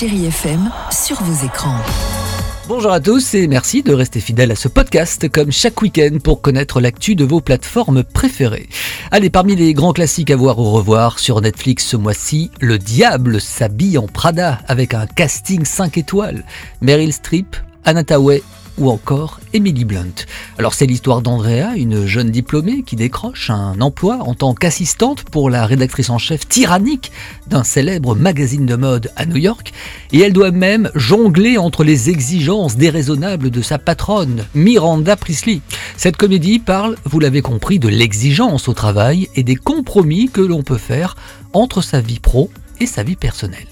Chérie FM sur vos écrans. Bonjour à tous et merci de rester fidèles à ce podcast comme chaque week-end pour connaître l'actu de vos plateformes préférées. Allez, parmi les grands classiques à voir ou revoir sur Netflix ce mois-ci, Le Diable s'habille en Prada avec un casting 5 étoiles. Meryl Streep, Anna ou encore Emily Blunt. Alors c'est l'histoire d'Andrea, une jeune diplômée qui décroche un emploi en tant qu'assistante pour la rédactrice en chef tyrannique d'un célèbre magazine de mode à New York, et elle doit même jongler entre les exigences déraisonnables de sa patronne, Miranda Priestley. Cette comédie parle, vous l'avez compris, de l'exigence au travail et des compromis que l'on peut faire entre sa vie pro et sa vie personnelle.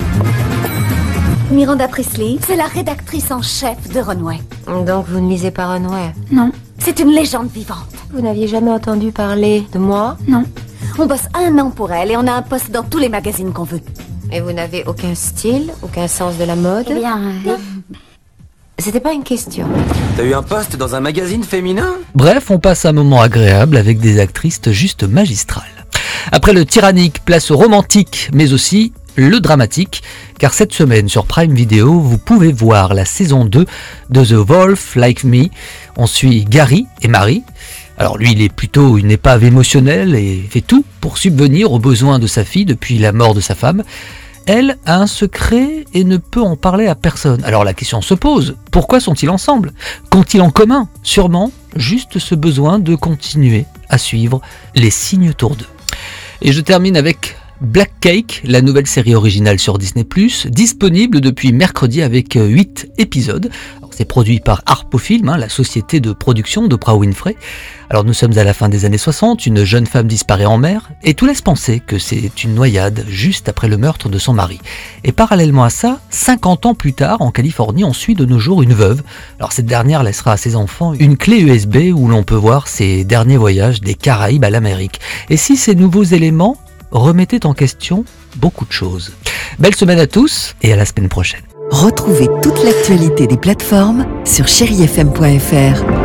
Miranda Priestley, c'est la rédactrice en chef de Runway. Donc vous ne lisez pas Runway? Non, c'est une légende vivante. Vous n'aviez jamais entendu parler de moi? Non. On bosse un an pour elle et on a un poste dans tous les magazines qu'on veut. Et vous n'avez aucun style, aucun sens de la mode? Eh bien, euh, C'était pas une question. T'as eu un poste dans un magazine féminin? Bref, on passe un moment agréable avec des actrices juste magistrales. Après le tyrannique, place au romantique, mais aussi le dramatique, car cette semaine sur Prime Video, vous pouvez voir la saison 2 de The Wolf Like Me. On suit Gary et Marie. Alors lui, il est plutôt une épave émotionnelle et fait tout pour subvenir aux besoins de sa fille depuis la mort de sa femme. Elle a un secret et ne peut en parler à personne. Alors la question se pose, pourquoi sont-ils ensemble? Qu'ont-ils en commun? Sûrement juste ce besoin de continuer à suivre les signes tour d'eux. Et je termine avec Black Cake, la nouvelle série originale sur Disney+, disponible depuis mercredi avec 8 épisodes. Alors, C'est produit par Harpo-Film, hein, la société de production d'Oprah Winfrey. Alors nous sommes à la fin des années 60, une jeune femme disparaît en mer, et tout laisse penser que c'est une noyade juste après le meurtre de son mari. Et parallèlement à ça, 50 ans plus tard, en Californie, on suit de nos jours une veuve. Alors cette dernière laissera à ses enfants une clé USB où l'on peut voir ses derniers voyages des Caraïbes à l'Amérique. Et si ces nouveaux éléments remettaient en question beaucoup de choses. Belle semaine à tous et à la semaine prochaine. Retrouvez toute l'actualité des plateformes sur chérifm.fr.